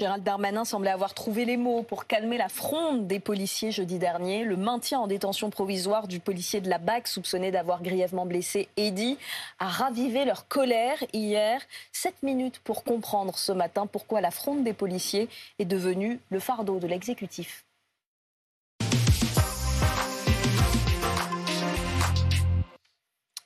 Gérald Darmanin semblait avoir trouvé les mots pour calmer la fronde des policiers jeudi dernier. Le maintien en détention provisoire du policier de la BAC, soupçonné d'avoir grièvement blessé Eddy, a ravivé leur colère hier. Sept minutes pour comprendre ce matin pourquoi la fronde des policiers est devenue le fardeau de l'exécutif.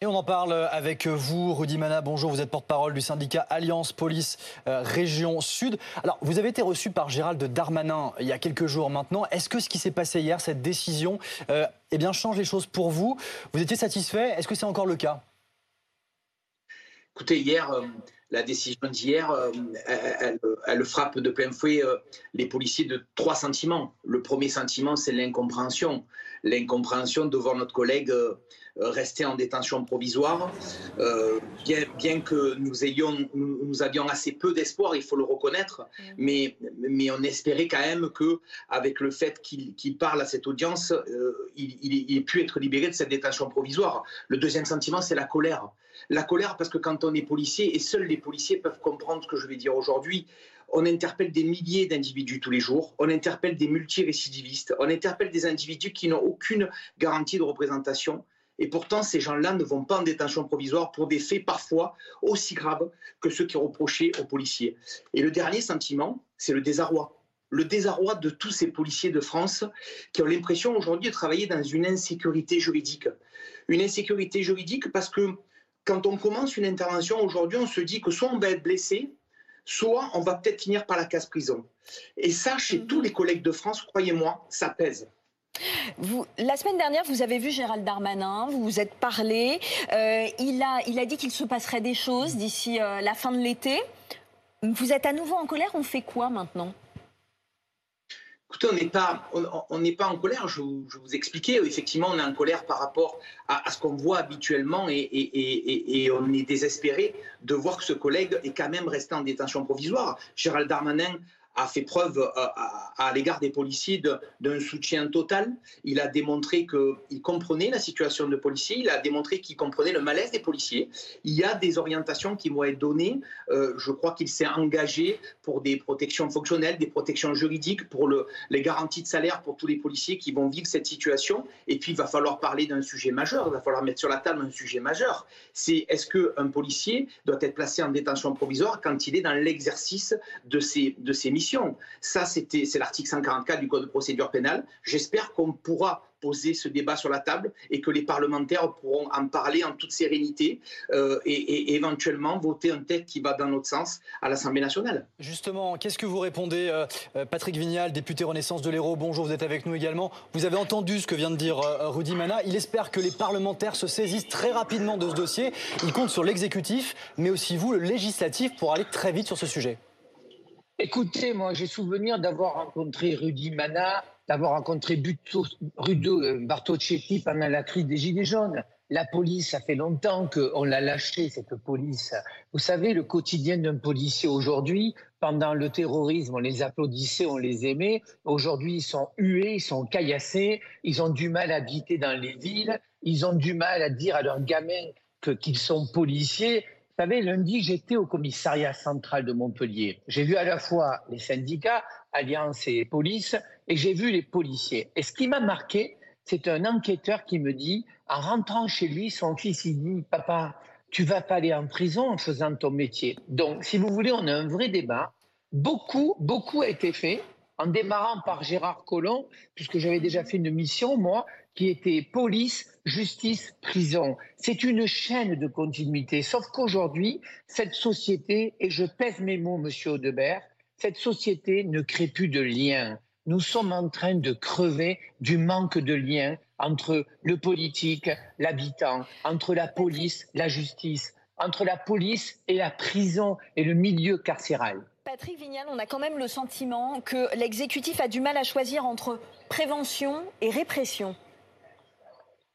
Et on en parle avec vous, Rudy Mana. Bonjour, vous êtes porte-parole du syndicat Alliance Police euh, Région Sud. Alors, vous avez été reçu par Gérald Darmanin il y a quelques jours maintenant. Est-ce que ce qui s'est passé hier, cette décision, euh, eh bien, change les choses pour vous? Vous étiez satisfait? Est-ce que c'est encore le cas? Écoutez, hier, euh, la décision d'hier, euh, elle, frappe de plein fouet euh, les policiers de trois sentiments. Le premier sentiment, c'est l'incompréhension. L'incompréhension devant notre collègue euh, resté en détention provisoire. bien, bien, que nous, ayons, nous, avions assez peu d'espoir, il faut le reconnaître, mm. mais, mais on espérait quand même que, avec le fait qu'il parle à cette audience, il, il ait pu être libéré de cette détention provisoire. Le deuxième sentiment, c'est la colère. La colère parce que quand on est policier, et seuls les policiers peuvent comprendre ce que je vais dire aujourd'hui, on interpelle des milliers d'individus tous les jours, on interpelle des multirécidivistes, on interpelle des individus qui n'ont aucune garantie de représentation. Et pourtant, ces gens-là ne vont pas en détention provisoire pour des faits parfois aussi graves que ceux qui reprochaient aux policiers. Et le dernier sentiment, c'est le désarroi. Le désarroi de tous ces policiers de France qui ont l'impression aujourd'hui de travailler dans une insécurité juridique. Une insécurité juridique parce que quand on commence une intervention aujourd'hui, on se dit que soit on va être blessé, soit on va peut-être finir par la casse prison. Et ça, chez mhm. tous les collègues de France, croyez-moi, ça pèse. Vous, la semaine dernière, vous avez vu Gérald Darmanin, vous vous êtes parlé. Euh, il, a, il a dit qu'il se passerait des choses d'ici euh, la fin de l'été. Vous êtes à nouveau en colère, on fait quoi maintenant? Écoutez, on n'est pas, on, n'est pas en colère. Je, vous expliquais. Effectivement, on est en colère par rapport à, ce qu'on voit habituellement et, et, et, on est désespéré de voir que ce collègue est quand même resté en détention provisoire. Gérald Darmanin a fait preuve euh, à, l'égard des policiers d'un soutien total. Il a démontré qu'il comprenait la situation de policiers, il a démontré qu'il comprenait le malaise des policiers. Il y a des orientations qui vont être données. Euh, je crois qu'il s'est engagé pour des protections fonctionnelles, des protections juridiques, pour le, les garanties de salaire pour tous les policiers qui vont vivre cette situation. Et puis, il va falloir parler d'un sujet majeur, il va falloir mettre sur la table un sujet majeur. C'est est-ce qu'un policier doit être placé en détention provisoire quand il est dans l'exercice de ses, de ses missions ça, c'était, c'est l'article 144 du Code de procédure pénale. J'espère qu'on pourra poser ce débat sur la table et que les parlementaires pourront en parler en toute sérénité euh, et, éventuellement voter un texte qui va dans notre sens à l'Assemblée nationale. Justement, qu'est-ce que vous répondez, euh, euh, Patrick Vignal, député Renaissance de l'Hérault? Bonjour, vous êtes avec nous également. Vous avez entendu ce que vient de dire Rudy Mana. Il espère que les parlementaires se saisissent très rapidement de ce dossier. Il compte sur l'exécutif, mais aussi vous, le législatif, pour aller très vite sur ce sujet. Écoutez, moi, j'ai souvenir d'avoir rencontré Rudy Mana, d'avoir rencontré Rudo euh, Bartocchetti pendant la crise des Gilets jaunes. La police, ça fait longtemps qu'on l'a lâché, cette police. Vous savez, le quotidien d'un policier aujourd'hui, pendant le terrorisme, on les applaudissait, on les aimait. Aujourd'hui, ils sont hués, ils sont caillassés, ils ont du mal à habiter dans les villes, ils ont du mal à dire à leurs gamins qu'ils sont policiers. Vous savez, lundi, j'étais au commissariat central de Montpellier. J'ai vu à la fois les syndicats, Alliance et police, et j'ai vu les policiers. Et ce qui m'a marqué, c'est un enquêteur qui me dit, en rentrant chez lui, son fils, il dit, papa, tu vas pas aller en prison en faisant ton métier. Donc, si vous voulez, on a un vrai débat. Beaucoup, beaucoup a été fait en démarrant par Gérard Collomb, puisque j'avais déjà fait une mission, moi, qui était police, justice, prison. C'est une chaîne de continuité. Sauf qu'aujourd'hui, cette société, et je pèse mes mots, monsieur Audebert, cette société ne crée plus de liens. Nous sommes en train de crever du manque de liens entre le politique, l'habitant, entre la police, la justice, entre la police et la prison et le milieu carcéral. Patrick Vignal, on a quand même le sentiment que l'exécutif a du mal à choisir entre prévention et répression.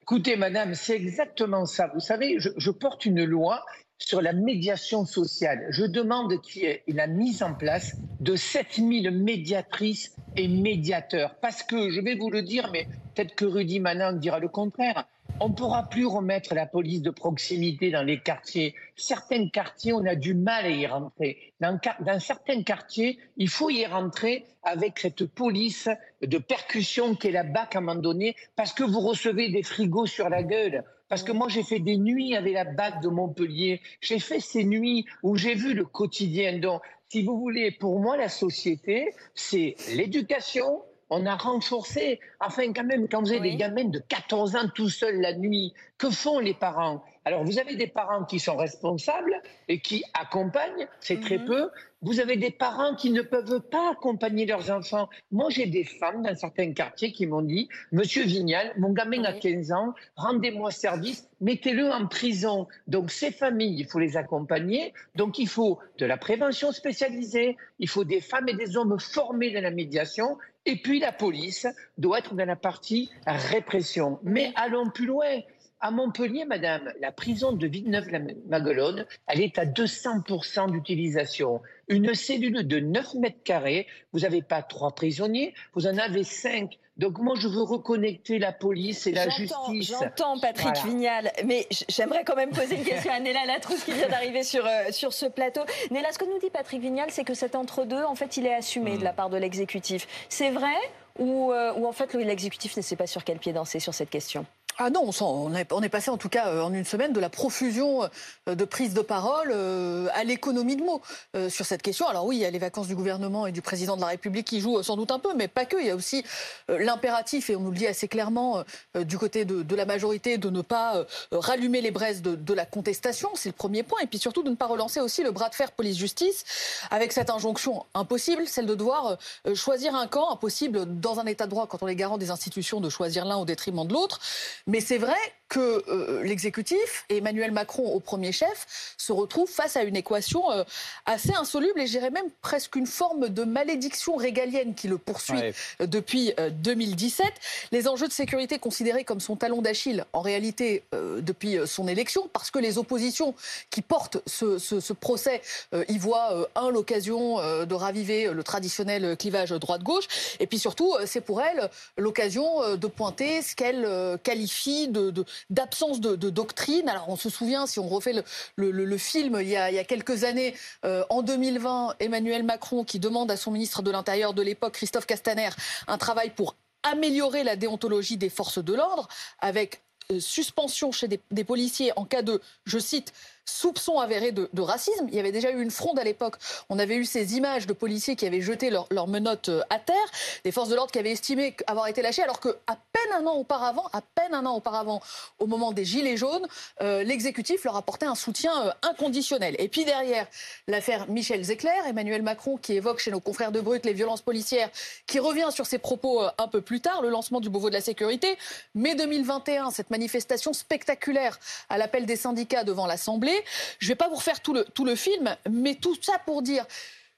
Écoutez, madame, c'est exactement ça. Vous savez, je, porte une loi sur la médiation sociale. Je demande qu'il y ait la mise en place de 7000 médiatrices et médiateurs. Parce que, je vais vous le dire, mais peut-être que Rudy Manin dira le contraire, On ne pourra plus remettre la police de proximité dans les quartiers. Certains quartiers, on a du mal à y rentrer. Dans, dans certains quartiers, il faut y rentrer avec cette police de percussion qui est la BAC à un moment donné, parce que vous recevez des frigos sur la gueule. Parce que moi, j'ai fait des nuits avec la BAC de Montpellier. J'ai fait ces nuits où j'ai vu le quotidien. Donc, si vous voulez, pour moi, la société, c'est l'éducation, on a renforcé. Enfin, quand même, quand vous avez des gamins de 14 ans tout seuls la nuit, que font les parents? Alors, vous avez des parents qui sont responsables et qui accompagnent, c'est très mhm. peu. Vous avez des parents qui ne peuvent pas accompagner leurs enfants. Moi, j'ai des femmes dans certains quartiers qui m'ont dit Monsieur Vignal, mon gamin a 15 ans, rendez-moi service, mettez-le en prison. Donc, ces familles, il faut les accompagner. Donc, il faut de la prévention spécialisée, il faut des femmes et des hommes formés dans la médiation. Et puis, la police doit être dans la partie répression. Mais allons plus loin. À Montpellier, madame, la prison de Villeneuve-la-Maguelone, elle est à 200% d'utilisation. Une cellule de 9 mètres carrés, vous n'avez pas trois prisonniers, vous en avez cinq. Donc moi, je veux reconnecter la police et la justice. J'entends Patrick Vignal, mais j'aimerais quand même poser une question à Néla Latrousse qui vient d'arriver sur, euh, sur ce plateau. Néla, ce que nous dit Patrick Vignal, c'est que cet entre-deux, en fait, il est assumé de la part de l'exécutif. C'est vrai ou, euh, ou en fait l'exécutif ne sait pas sur quel pied danser sur cette question? Ah non, on, est, passé en tout cas euh, en une semaine de la profusion euh, de prise de parole euh, à l'économie de mots sur cette question. Alors oui, il y a les vacances du gouvernement et du président de la République qui jouent sans doute un peu, mais pas que. Il y a aussi l'impératif, et on nous le dit assez clairement du côté de, la majorité, de ne pas rallumer les braises de, la contestation, c'est le premier point, et puis surtout de ne pas relancer aussi le bras de fer police-justice avec cette injonction impossible, celle de devoir choisir un camp, impossible dans un état de droit quand on est garant des institutions de choisir l'un au détriment de l'autre. Mais c'est vrai que euh, l'exécutif et Emmanuel Macron au premier chef se retrouvent face à une équation euh, assez insoluble et j'irais même presque une forme de malédiction régalienne qui le poursuit euh, depuis 2017. Les enjeux de sécurité considérés comme son talon d'Achille en réalité depuis son élection parce que les oppositions qui portent ce, ce procès y voient un l'occasion de raviver le traditionnel clivage droite-gauche et puis surtout c'est pour elles l'occasion de pointer ce qu'elle qualifie de, de d'absence de, doctrine. Alors on se souvient, si on refait le, film il y, a, quelques années, euh, en 2020, Emmanuel Macron qui demande à son ministre de l'Intérieur de l'époque, Christophe Castaner, un travail pour améliorer la déontologie des forces de l'ordre avec euh, suspension chez des, policiers en cas de, je cite, soupçon avéré de, racisme. Il y avait déjà eu une fronde à l'époque. On avait eu ces images de policiers qui avaient jeté leurs leur menottes euh, à terre, des forces de l'ordre qui avaient estimé avoir été lâchées, alors qu'à peine un an auparavant, à peine un an auparavant, au moment des Gilets jaunes, euh, l'exécutif leur apportait un soutien euh, inconditionnel. Et puis derrière, l'affaire Michel Zecler, Emmanuel Macron qui évoque chez nos confrères de Brut les violences policières, qui revient sur ses propos un peu plus tard, le lancement du Beauvau de la sécurité. Mai 2021, cette manifestation spectaculaire à l'appel des syndicats devant l'Assemblée. Je ne vais pas vous refaire tout le, tout le film, mais tout ça pour dire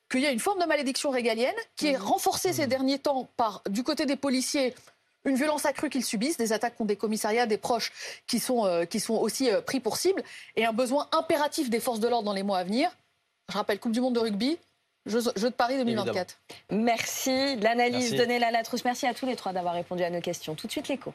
qu'il y a une forme de malédiction régalienne qui est mmh. renforcée ces derniers temps par, du côté des policiers, une violence accrue qu'ils subissent, des attaques contre des commissariats, des proches qui sont, euh, qui sont aussi euh, pris pour cible, et un besoin impératif des forces de l'ordre dans les mois à venir. Je rappelle, Coupe du Monde de rugby, Jeux, de Paris 2024. Merci. L'analyse de Néla Latrousse. Merci à tous les trois d'avoir répondu à nos questions. Tout de suite, l'écho.